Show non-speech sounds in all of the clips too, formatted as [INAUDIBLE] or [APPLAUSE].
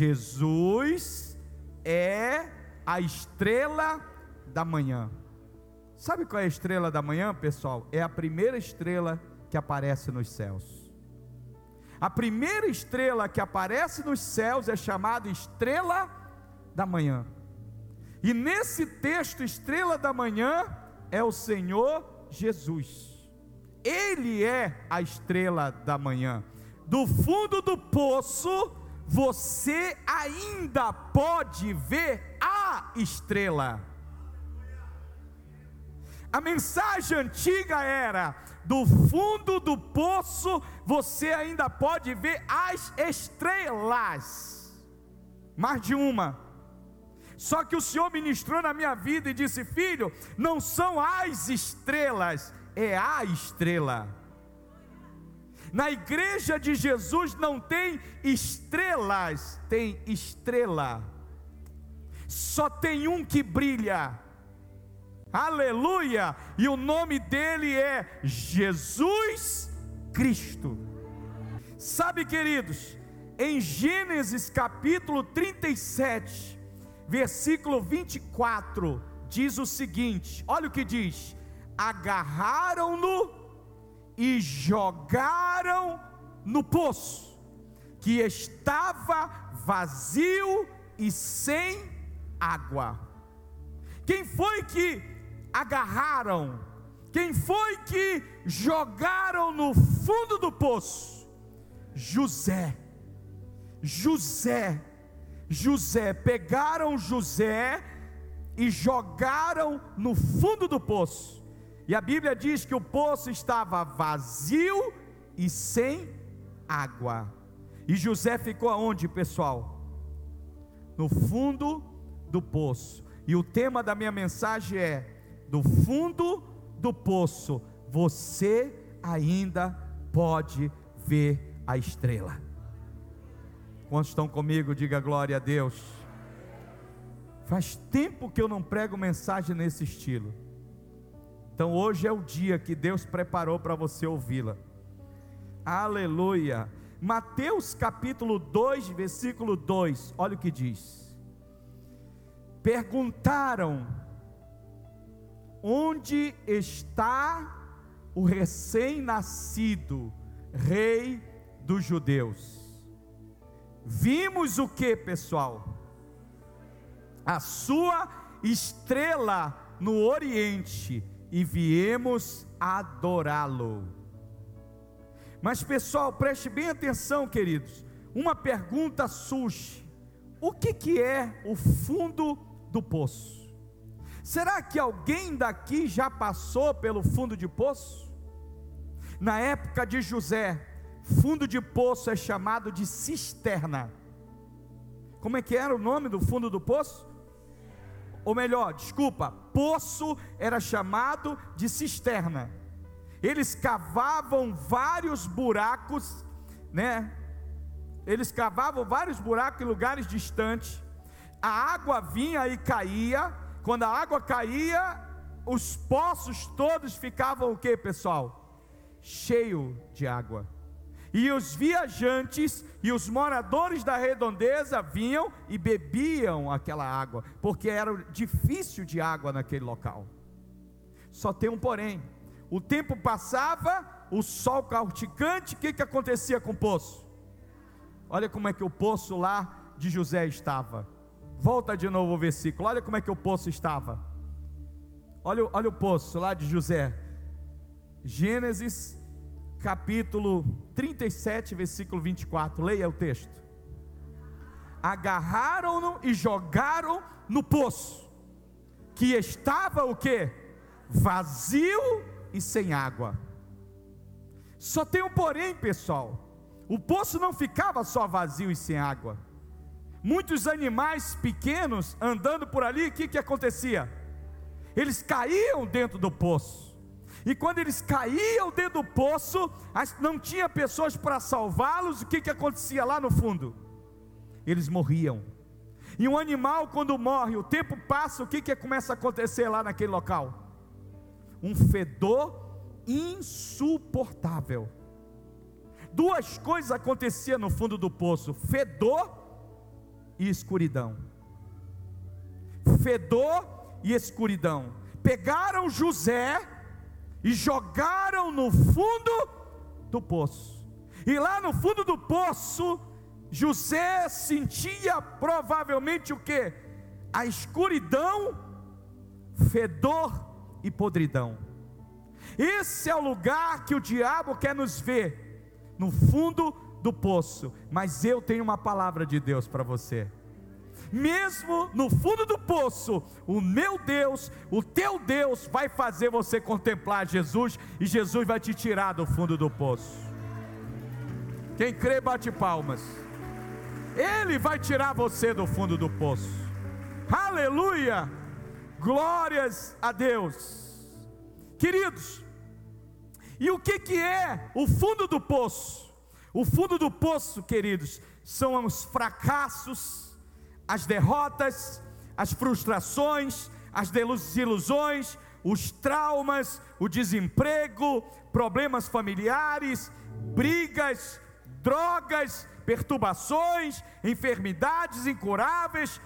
Jesus é a estrela da manhã. Sabe qual é a estrela da manhã, pessoal? É a primeira estrela que aparece nos céus. A primeira estrela que aparece nos céus é chamada estrela da manhã. E nesse texto, estrela da manhã é o Senhor Jesus. Ele é a estrela da manhã. Do fundo do poço, você ainda pode ver a estrela. A mensagem antiga era: do fundo do poço você ainda pode ver as estrelas, mais de uma. Só que o Senhor ministrou na minha vida e disse: Filho, não são as estrelas, é a estrela. Na igreja de Jesus não tem estrelas, tem estrela. Só tem um que brilha aleluia, e o nome dele é Jesus Cristo. Sabe, queridos, em Gênesis capítulo 37, versículo 24, diz o seguinte: olha o que diz: agarraram-no e jogaram no poço, que estava vazio e sem água. Quem foi que agarraram? Quem foi que jogaram no fundo do poço? José. José. José. Pegaram José e jogaram no fundo do poço. E a Bíblia diz que o poço estava vazio e sem água. E José ficou aonde, pessoal? No fundo do poço. E o tema da minha mensagem é do fundo do poço, você ainda pode ver a estrela. Quantos estão comigo? Diga glória a Deus. Faz tempo que eu não prego mensagem nesse estilo. Então hoje é o dia que Deus preparou para você ouvi-la. Aleluia. Mateus capítulo 2, versículo 2. Olha o que diz. Perguntaram Onde está o recém-nascido rei dos judeus? Vimos o que, pessoal? A sua estrela no oriente e viemos adorá-lo. Mas, pessoal, preste bem atenção, queridos. Uma pergunta surge: o que, que é o fundo do poço? Será que alguém daqui já passou pelo fundo de poço? Na época de José, fundo de poço é chamado de cisterna. Como é que era o nome do fundo do poço? Ou melhor, desculpa, poço era chamado de cisterna. Eles cavavam vários buracos, né? Eles cavavam vários buracos em lugares distantes. A água vinha e caía, quando a água caía, os poços todos ficavam o que, pessoal? Cheio de água. E os viajantes e os moradores da redondeza vinham e bebiam aquela água, porque era difícil de água naquele local. Só tem um porém: o tempo passava, o sol causticante, o que, que acontecia com o poço? Olha como é que o poço lá de José estava Volta de novo o versículo. Olha como é que o poço estava. Olha, olha o poço lá de José. Gênesis capítulo 37, versículo 24. Leia o texto. Agarraram-no e jogaram no poço, que estava o que? Vazio e sem água. Só tem um porém, pessoal. O poço não ficava só vazio e sem água muitos animais pequenos andando por ali, o que, que acontecia? Eles caíam dentro do poço. E quando eles caíam dentro do poço, não tinha pessoas para salvá-los, o que, que acontecia lá no fundo? Eles morriam. E um animal, quando morre, o tempo passa, o que, que começa a acontecer lá naquele local? Um fedor insuportável. Duas coisas aconteciam no fundo do poço: fedor e escuridão. Fedor e escuridão. Pegaram José e jogaram no fundo do poço. E lá no fundo do poço, José sentia provavelmente o que? A escuridão, fedor e podridão. Esse é o lugar que o diabo quer nos ver, no fundo do poço. Mas eu tenho uma palavra de Deus para você mesmo no fundo do poço, o meu Deus, o teu Deus, vai fazer você contemplar Jesus e Jesus vai te tirar do fundo do poço. Quem crê, bate palmas. Ele vai tirar você do fundo do poço. Aleluia! Glórias a Deus. Queridos, e o que, que é o fundo do poço? O fundo do poço, queridos, são os fracassos, as derrotas, as frustrações, as desilusões, os traumas, o desemprego, problemas familiares, brigas, drogas, perturbações, enfermidades incuráveis,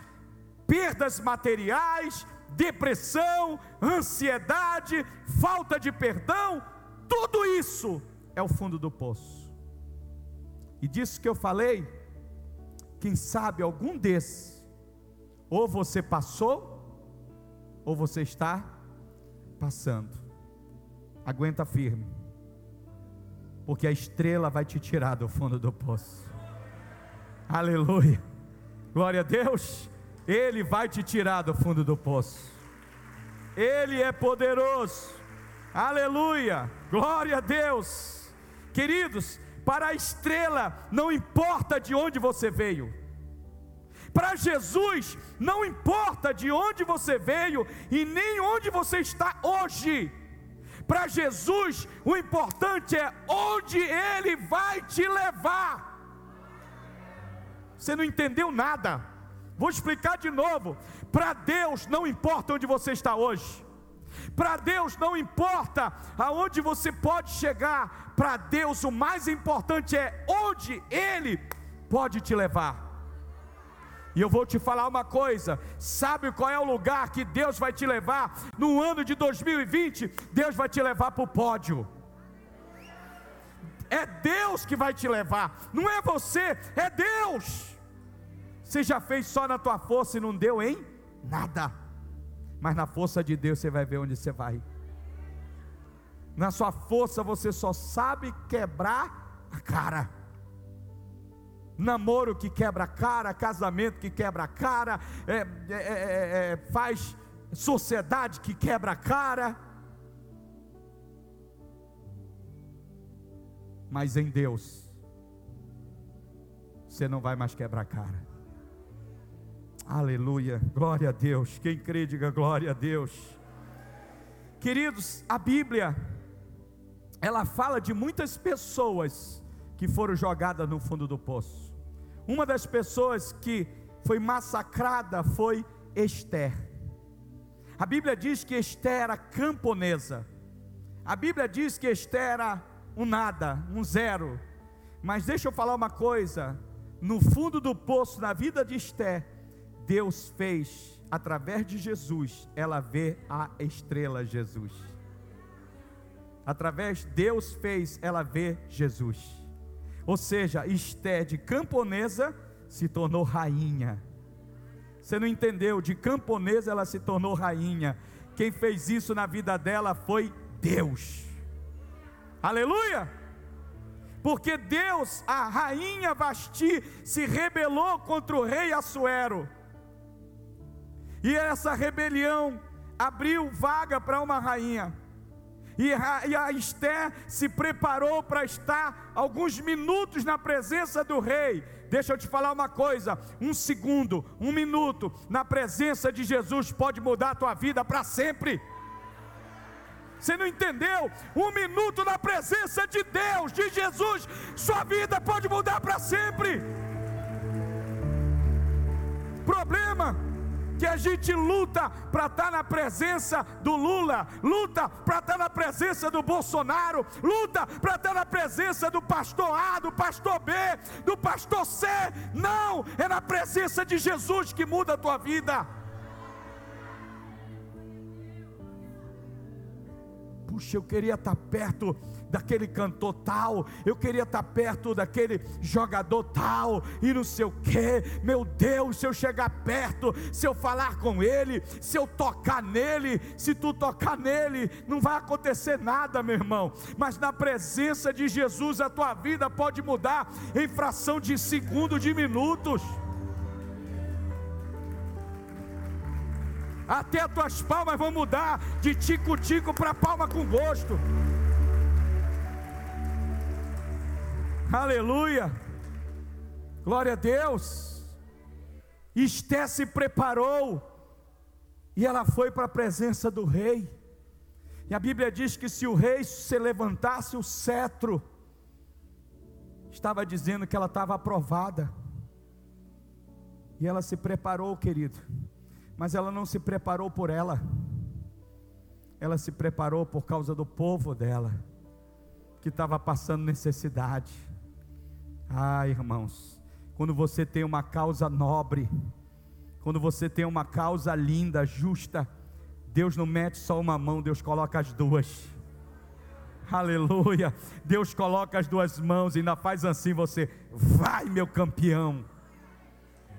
perdas materiais, depressão, ansiedade, falta de perdão, tudo isso é o fundo do poço. E disso que eu falei, quem sabe algum desses ou você passou, ou você está passando. Aguenta firme, porque a estrela vai te tirar do fundo do poço. Aleluia, glória a Deus. Ele vai te tirar do fundo do poço. Ele é poderoso. Aleluia, glória a Deus. Queridos, para a estrela, não importa de onde você veio para Jesus, não importa de onde você veio e nem onde você está hoje. Para Jesus, o importante é onde Ele vai te levar. Você não entendeu nada. Vou explicar de novo. Para Deus não importa onde você está hoje. Para Deus não importa aonde você pode chegar. Para Deus o mais importante é onde Ele pode te levar. E eu vou te falar uma coisa: sabe qual é o lugar que Deus vai te levar no ano de 2020? Deus vai te levar para o pódio. É Deus que vai te levar, não é você, é Deus. Você já fez só na tua força e não deu em nada, mas na força de Deus você vai ver onde você vai. Na sua força você só sabe quebrar a cara namoro que quebra a cara, casamento que quebra a cara, é, é, é, é, faz sociedade que quebra a cara. Mas em Deus, você não vai mais quebrar a cara. Aleluia, glória a Deus. Quem crê, diga glória a Deus. Queridos, a Bíblia, ela fala de muitas pessoas que foram jogadas no fundo do poço. Uma das pessoas que foi massacrada foi Esther. A Bíblia diz que Esther era camponesa. A Bíblia diz que Esther era um nada, um zero. Mas deixa eu falar uma coisa: no fundo do poço, na vida de Esther, Deus fez, através de Jesus, ela ver a estrela Jesus. Através Deus fez ela ver Jesus. Ou seja, Esté de camponesa se tornou rainha. Você não entendeu? De camponesa ela se tornou rainha. Quem fez isso na vida dela foi Deus. Aleluia! Porque Deus, a rainha Vasti, se rebelou contra o rei Assuero. E essa rebelião abriu vaga para uma rainha. E a Esther se preparou para estar alguns minutos na presença do rei. Deixa eu te falar uma coisa: um segundo, um minuto na presença de Jesus pode mudar a tua vida para sempre. Você não entendeu? Um minuto na presença de Deus, de Jesus, sua vida pode mudar para sempre. Problema que a gente luta para estar tá na presença do Lula, luta para estar tá na presença do Bolsonaro, luta para estar tá na presença do pastor A, do pastor B, do pastor C. Não, é na presença de Jesus que muda a tua vida. Puxa, eu queria estar perto daquele cantor tal, eu queria estar perto daquele jogador tal, e não sei o que. Meu Deus, se eu chegar perto, se eu falar com ele, se eu tocar nele, se tu tocar nele, não vai acontecer nada, meu irmão. Mas na presença de Jesus, a tua vida pode mudar em fração de segundo, de minutos. Até as tuas palmas vão mudar de tico-tico para palma com gosto. Aleluia. Glória a Deus. Esté se preparou e ela foi para a presença do rei. E a Bíblia diz que se o rei se levantasse o cetro, estava dizendo que ela estava aprovada. E ela se preparou, querido mas ela não se preparou por ela, ela se preparou por causa do povo dela, que estava passando necessidade. Ah, irmãos, quando você tem uma causa nobre, quando você tem uma causa linda, justa, Deus não mete só uma mão, Deus coloca as duas. Aleluia. Deus coloca as duas mãos e ainda faz assim você, vai meu campeão.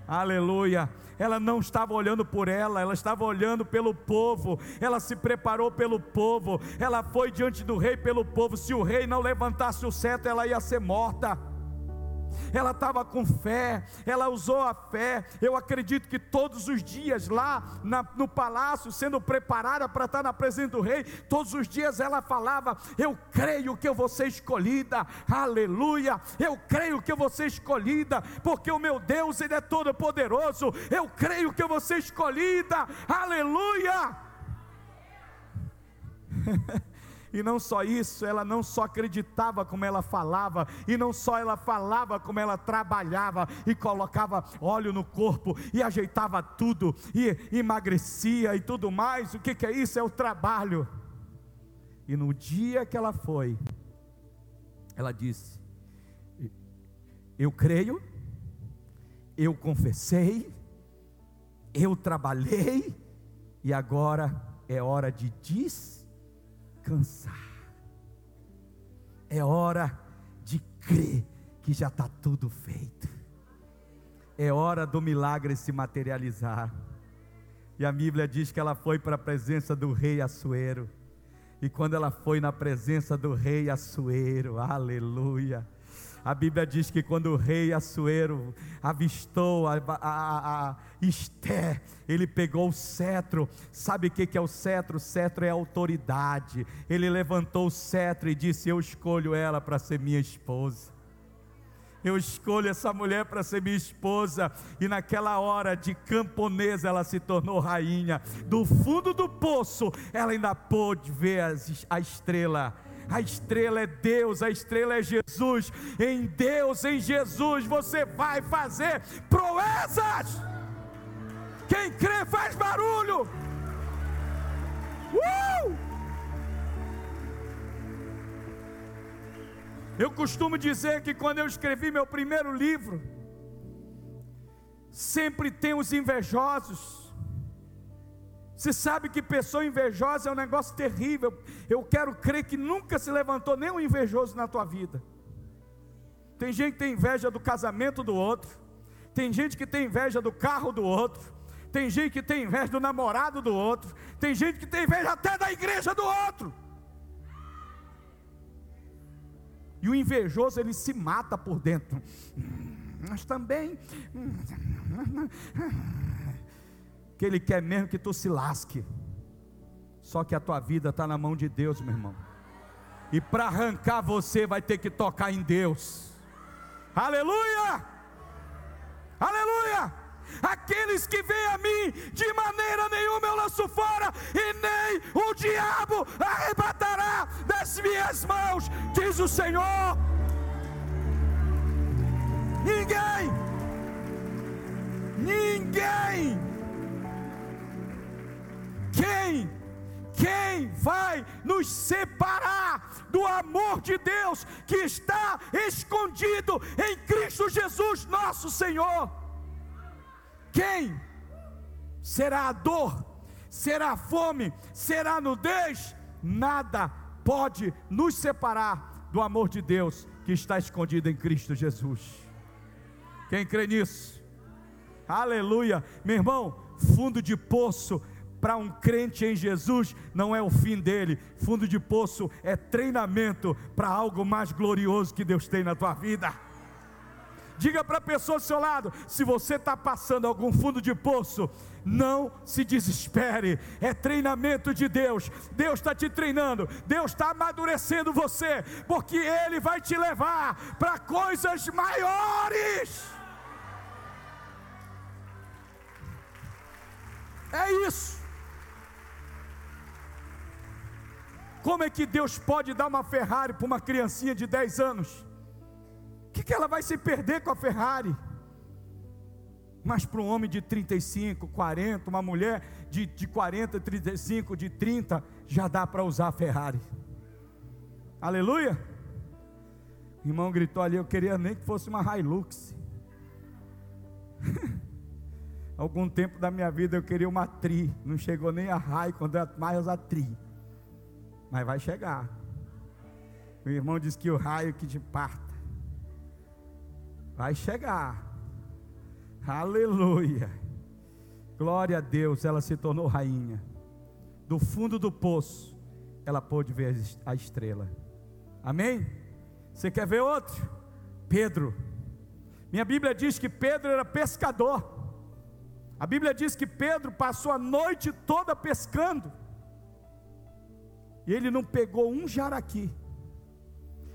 Aleluia. Ela não estava olhando por ela, ela estava olhando pelo povo, ela se preparou pelo povo, ela foi diante do rei pelo povo. Se o rei não levantasse o cetro, ela ia ser morta ela estava com fé, ela usou a fé. Eu acredito que todos os dias lá na, no palácio, sendo preparada para estar na presença do rei, todos os dias ela falava: Eu creio que eu vou ser escolhida, aleluia. Eu creio que eu vou ser escolhida, porque o meu Deus, Ele é todo poderoso. Eu creio que eu vou ser escolhida, aleluia. [LAUGHS] E não só isso, ela não só acreditava como ela falava, e não só ela falava como ela trabalhava e colocava óleo no corpo e ajeitava tudo e emagrecia e tudo mais. O que, que é isso? É o trabalho. E no dia que ela foi, ela disse: Eu creio, eu confessei, eu trabalhei, e agora é hora de descansar descansar. É hora de crer que já está tudo feito. É hora do milagre se materializar. E a Bíblia diz que ela foi para a presença do rei Assuero. E quando ela foi na presença do rei Assuero, aleluia a Bíblia diz que quando o rei Assuero avistou a, a, a Esté, ele pegou o cetro. Sabe o que é o cetro? O cetro é autoridade. Ele levantou o cetro e disse: Eu escolho ela para ser minha esposa eu escolho essa mulher para ser minha esposa. E naquela hora de camponesa, ela se tornou rainha. Do fundo do poço, ela ainda pôde ver a estrela a estrela é Deus, a estrela é Jesus. Em Deus, em Jesus, você vai fazer proezas. Quem crê faz barulho. Uh! Eu costumo dizer que quando eu escrevi meu primeiro livro, sempre tem os invejosos você sabe que pessoa invejosa é um negócio terrível. Eu quero crer que nunca se levantou nenhum invejoso na tua vida. Tem gente que tem inveja do casamento do outro. Tem gente que tem inveja do carro do outro. Tem gente que tem inveja do namorado do outro. Tem gente que tem inveja até da igreja do outro. E o invejoso ele se mata por dentro. Mas também que Ele quer mesmo que tu se lasque. Só que a tua vida está na mão de Deus, meu irmão. E para arrancar você vai ter que tocar em Deus. Aleluia! Aleluia! Aqueles que vêm a mim, de maneira nenhuma eu lanço fora, e nem o diabo arrebatará das minhas mãos, diz o Senhor. Ninguém, ninguém Quem? Quem vai nos separar do amor de Deus que está escondido em Cristo Jesus, nosso Senhor? Quem? Será a dor? Será a fome? Será a nudez? Nada pode nos separar do amor de Deus que está escondido em Cristo Jesus. Quem crê nisso? Aleluia, meu irmão. Fundo de poço para um crente em Jesus não é o fim dele. Fundo de poço é treinamento para algo mais glorioso que Deus tem na tua vida. Diga para a pessoa do seu lado: se você está passando algum fundo de poço, não se desespere, é treinamento de Deus. Deus está te treinando, Deus está amadurecendo você, porque Ele vai te levar para coisas maiores. É isso. Como é que Deus pode dar uma Ferrari para uma criancinha de 10 anos? O que, que ela vai se perder com a Ferrari? Mas para um homem de 35, 40, uma mulher de, de 40, 35, de 30, já dá para usar a Ferrari. Aleluia! O irmão gritou ali, eu queria nem que fosse uma Hilux. [LAUGHS] Algum tempo da minha vida eu queria uma tri, não chegou nem a Rai, quando era mais a tri. Mas vai chegar. O irmão disse que o raio que te parta. Vai chegar. Aleluia. Glória a Deus, ela se tornou rainha. Do fundo do poço, ela pôde ver a estrela. Amém? Você quer ver outro? Pedro. Minha Bíblia diz que Pedro era pescador. A Bíblia diz que Pedro passou a noite toda pescando. E ele não pegou um jaraqui.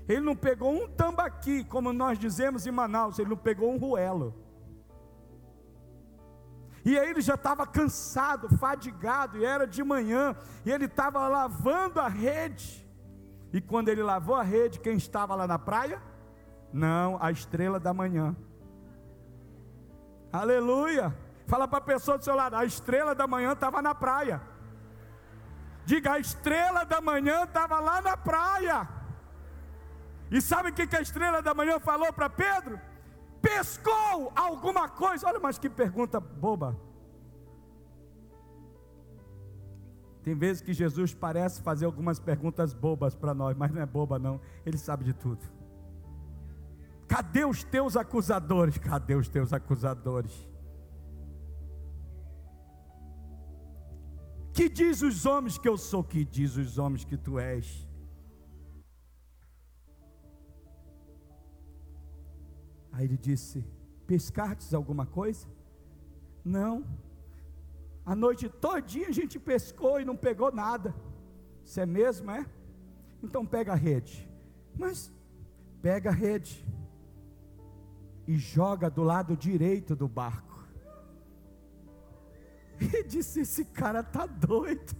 Ele não pegou um tambaqui, como nós dizemos em Manaus, ele não pegou um ruelo. E aí ele já estava cansado, fadigado, e era de manhã, e ele estava lavando a rede. E quando ele lavou a rede, quem estava lá na praia? Não, a estrela da manhã. Aleluia! Fala para a pessoa do seu lado: a estrela da manhã estava na praia. Diga: a estrela da manhã estava lá na praia. E sabe o que, que a estrela da manhã falou para Pedro? Pescou alguma coisa. Olha, mas que pergunta boba. Tem vezes que Jesus parece fazer algumas perguntas bobas para nós, mas não é boba, não. Ele sabe de tudo. Cadê os teus acusadores? Cadê os teus acusadores? Que diz os homens que eu sou? Que diz os homens que tu és? Aí ele disse: Pescartes alguma coisa? Não. A noite todinha a gente pescou e não pegou nada. Isso é mesmo, é? Então pega a rede. Mas pega a rede e joga do lado direito do barco. [LAUGHS] E disse: Esse cara tá doido.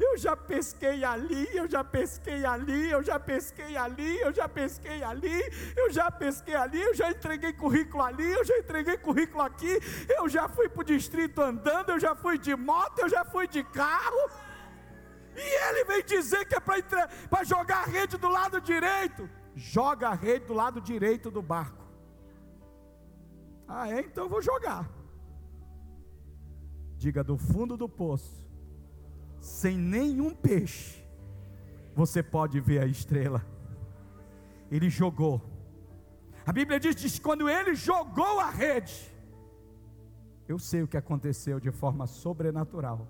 Eu já pesquei ali, eu já pesquei ali, eu já pesquei ali, eu já pesquei ali, eu já pesquei ali, eu já entreguei currículo ali, eu já entreguei currículo aqui, eu já fui para o distrito andando, eu já fui de moto, eu já fui de carro. E ele vem dizer que é para jogar a rede do lado direito. Joga a rede do lado direito do barco. Ah, é? Então eu vou jogar. Diga do fundo do poço, sem nenhum peixe, você pode ver a estrela. Ele jogou. A Bíblia diz que quando ele jogou a rede, eu sei o que aconteceu de forma sobrenatural.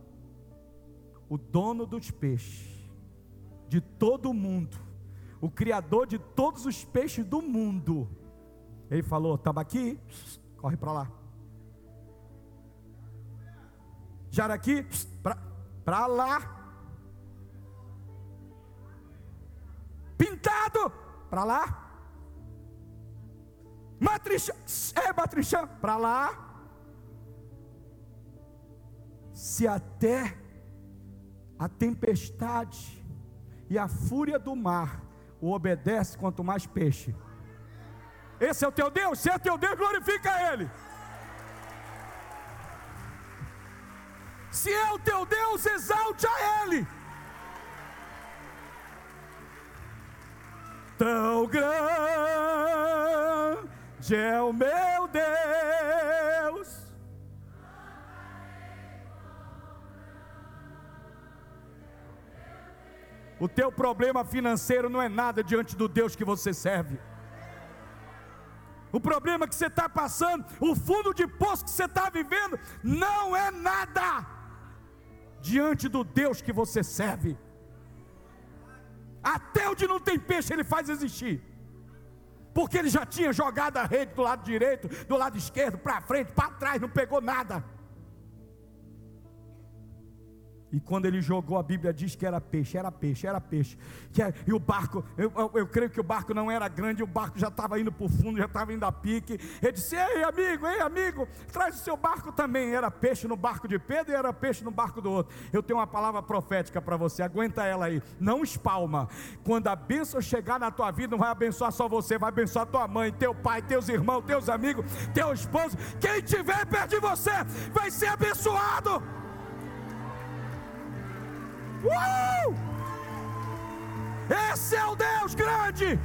O dono dos peixes, de todo o mundo, o criador de todos os peixes do mundo, ele falou: estava aqui, corre para lá. Jaraqui, para lá. Pintado, para lá. Matrichã, é Matrichã, para lá. Se até a tempestade e a fúria do mar o obedece, quanto mais peixe. Esse é o teu Deus, se é teu Deus, glorifica Ele. Se é o teu Deus, exalte a Ele. Tão grande é o meu Deus. O teu problema financeiro não é nada diante do Deus que você serve. O problema que você está passando, o fundo de poço que você está vivendo, não é nada diante do Deus que você serve. Até onde não tem peixe, ele faz existir. Porque ele já tinha jogado a rede do lado direito, do lado esquerdo, para frente, para trás, não pegou nada. E quando ele jogou, a Bíblia diz que era peixe, era peixe, era peixe. É, e o barco, eu, eu, eu, creio que o barco não era grande, o barco já estava indo para o fundo, já estava indo a pique. Ele disse: Ei, amigo, ei, amigo, traz o seu barco também. Era peixe no barco de Pedro e era peixe no barco do outro. Eu tenho uma palavra profética para você, aguenta ela aí. Não espalma. Quando a bênção chegar na tua vida, não vai abençoar só você, vai abençoar tua mãe, teu pai, teus irmãos, teus amigos, teu esposo. Quem estiver perto de você vai ser abençoado. Uh! Esse é o Deus grande.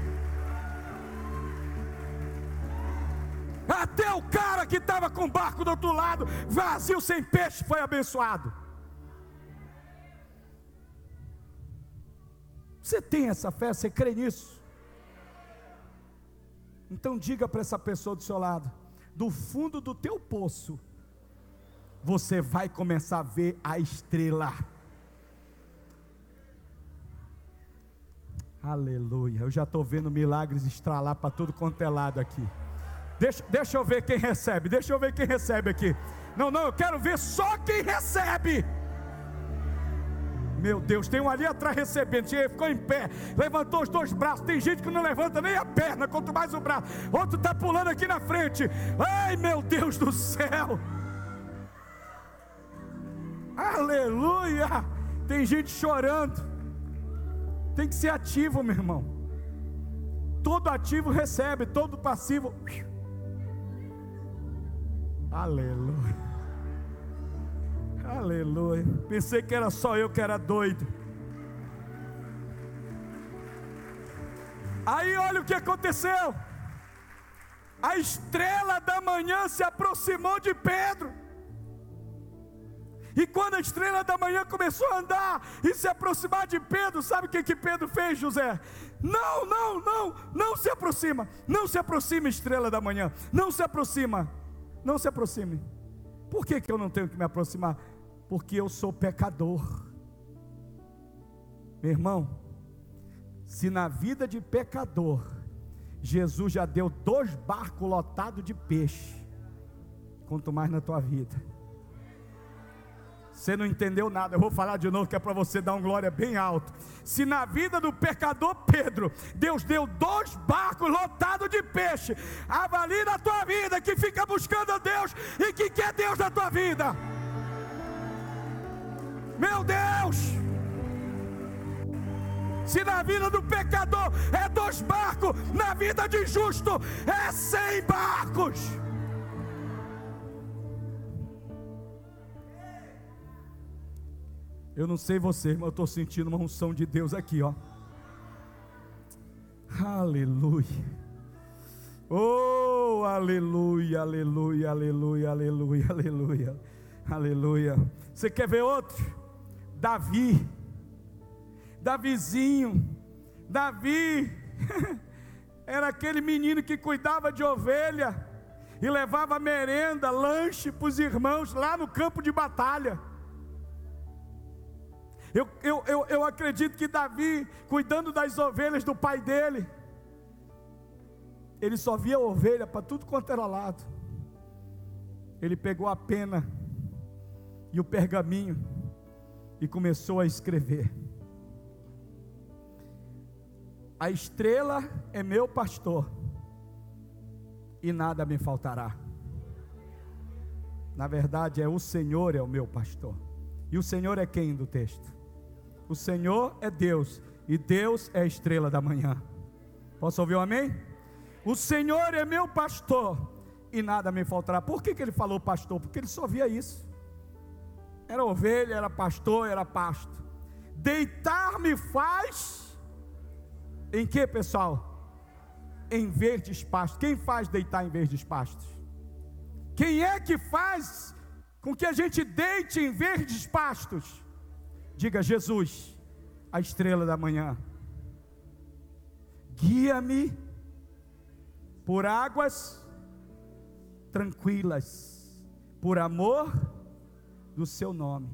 Até o cara que estava com o barco do outro lado, vazio, sem peixe, foi abençoado. Você tem essa fé? Você crê nisso? Então diga para essa pessoa do seu lado: do fundo do teu poço, você vai começar a ver a estrela. Aleluia. Eu já estou vendo milagres estralar para tudo quanto é lado aqui. Deixa, deixa eu ver quem recebe. Deixa eu ver quem recebe aqui. Não, não, eu quero ver só quem recebe. Meu Deus, tem um ali atrás recebendo. Chega, ficou em pé, levantou os dois braços. Tem gente que não levanta nem a perna, quanto mais o braço. Outro está pulando aqui na frente. Ai, meu Deus do céu. Aleluia. Tem gente chorando. Tem que ser ativo, meu irmão. Todo ativo recebe, todo passivo. Aleluia. Aleluia. Pensei que era só eu que era doido. Aí olha o que aconteceu. A estrela da manhã se aproximou de Pedro. E quando a estrela da manhã começou a andar e se aproximar de Pedro, sabe o que, que Pedro fez, José? Não, não, não, não se aproxima, não se aproxime, estrela da manhã, não se aproxima, não se aproxime. Por que, que eu não tenho que me aproximar? Porque eu sou pecador. Meu irmão, se na vida de pecador, Jesus já deu dois barcos lotados de peixe, quanto mais na tua vida. Você não entendeu nada, eu vou falar de novo que é para você dar um glória bem alto. Se na vida do pecador Pedro, Deus deu dois barcos lotados de peixe, avalie na tua vida que fica buscando a Deus e que quer Deus na tua vida. Meu Deus! Se na vida do pecador é dois barcos, na vida de justo é cem barcos. Eu não sei você, mas eu estou sentindo uma unção de Deus aqui, ó. Aleluia. Oh, aleluia, aleluia, aleluia, aleluia, aleluia, aleluia. Você quer ver outro? Davi, Davizinho, Davi, [LAUGHS] era aquele menino que cuidava de ovelha e levava merenda, lanche para os irmãos lá no campo de batalha. Eu, eu, eu, eu acredito que Davi, cuidando das ovelhas do pai dele, ele só via ovelha para tudo quanto era lado. Ele pegou a pena e o pergaminho e começou a escrever. A estrela é meu pastor, e nada me faltará. Na verdade, é o Senhor é o meu pastor. E o Senhor é quem do texto? O Senhor é Deus e Deus é a estrela da manhã. Posso ouvir um amém? O Senhor é meu pastor e nada me faltará. Por que, que ele falou pastor? Porque ele só via isso. Era ovelha, era pastor, era pasto. Deitar-me faz em que, pessoal? Em verdes pastos. Quem faz deitar em verdes pastos? Quem é que faz com que a gente deite em verdes pastos? Diga Jesus, a estrela da manhã. Guia-me por águas tranquilas, por amor do seu nome.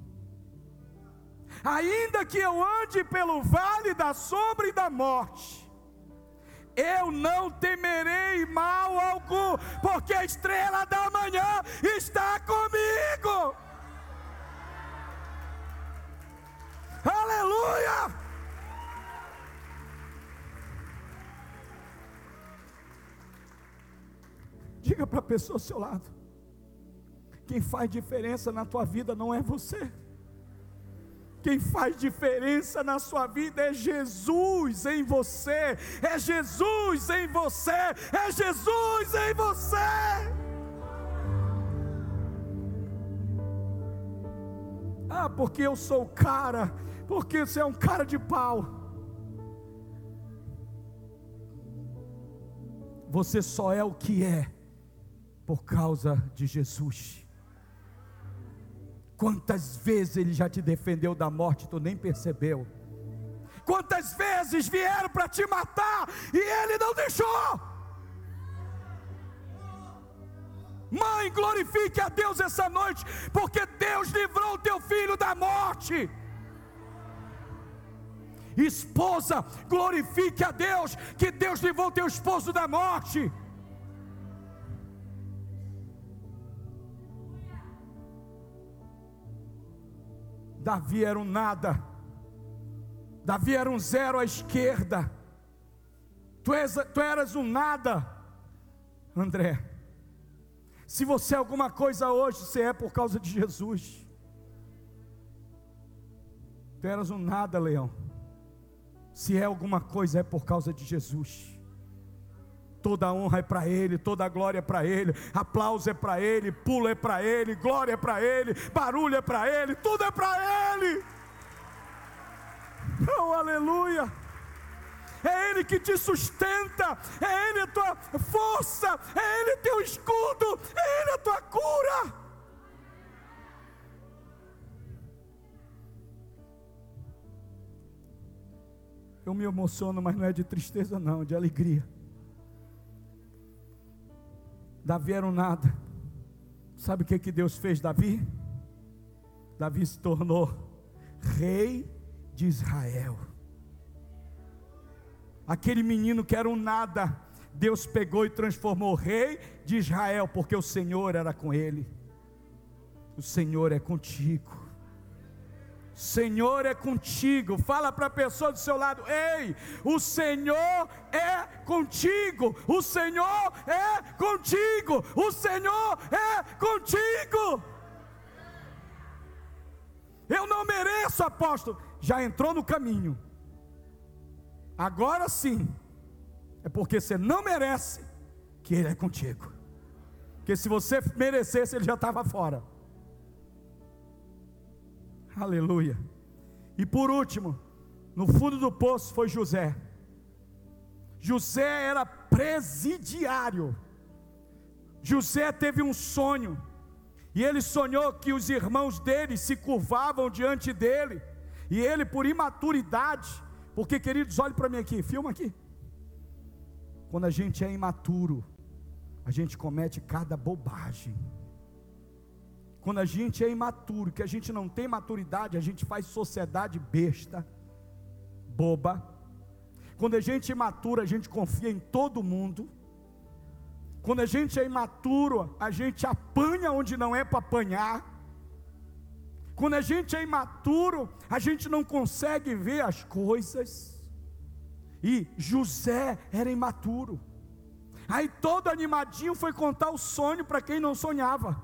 Ainda que eu ande pelo vale da sombra e da morte, eu não temerei mal algum, porque a estrela da manhã está comigo. Aleluia! Diga para a pessoa ao seu lado: quem faz diferença na tua vida não é você. Quem faz diferença na sua vida é Jesus em você, é Jesus em você, é Jesus em você. Ah, porque eu sou cara, porque você é um cara de pau. Você só é o que é por causa de Jesus. Quantas vezes ele já te defendeu da morte, tu nem percebeu. Quantas vezes vieram para te matar e ele não deixou. Mãe, glorifique a Deus essa noite, porque Deus livrou o teu filho da morte. Esposa, glorifique a Deus, que Deus livrou o teu esposo da morte. Davi era um nada, Davi era um zero à esquerda, tu, és, tu eras um nada, André. Se você é alguma coisa hoje, você é por causa de Jesus. Tu eras um nada, leão. Se é alguma coisa, é por causa de Jesus toda honra é para Ele, toda glória é para Ele, aplauso é para Ele, pulo é para Ele, glória é para Ele, barulho é para Ele, tudo é para Ele. [LAUGHS] Oh, aleluia! É Ele que te sustenta, é Ele a tua força, é Ele teu escudo, é Ele a tua cura. Eu me emociono, mas não é de tristeza, não, de alegria. Davi era um nada. Sabe o que, que Deus fez, Davi? Davi se tornou rei de Israel. Aquele menino que era um nada, Deus pegou e transformou rei de Israel, porque o Senhor era com ele. O Senhor é contigo. Senhor é contigo. Fala para a pessoa do seu lado: Ei, o Senhor é contigo. O Senhor é contigo. O Senhor é contigo. Eu não mereço, apóstolo. Já entrou no caminho. Agora sim. É porque você não merece que Ele é contigo. Porque se você merecesse, Ele já estava fora. Aleluia. E por último, no fundo do poço foi José. José era presidiário. José teve um sonho. E ele sonhou que os irmãos dele se curvavam diante dele. E ele, por imaturidade, porque queridos, olhe para mim aqui, filma aqui. Quando a gente é imaturo, a gente comete cada bobagem. Quando a gente é imaturo, que a gente não tem maturidade, a gente faz sociedade besta, boba. Quando a gente é imaturo, a gente confia em todo mundo. Quando a gente é imaturo, a gente apanha onde não é para apanhar. Quando a gente é imaturo, a gente não consegue ver as coisas. E José era imaturo. Aí todo animadinho foi contar o sonho para quem não sonhava.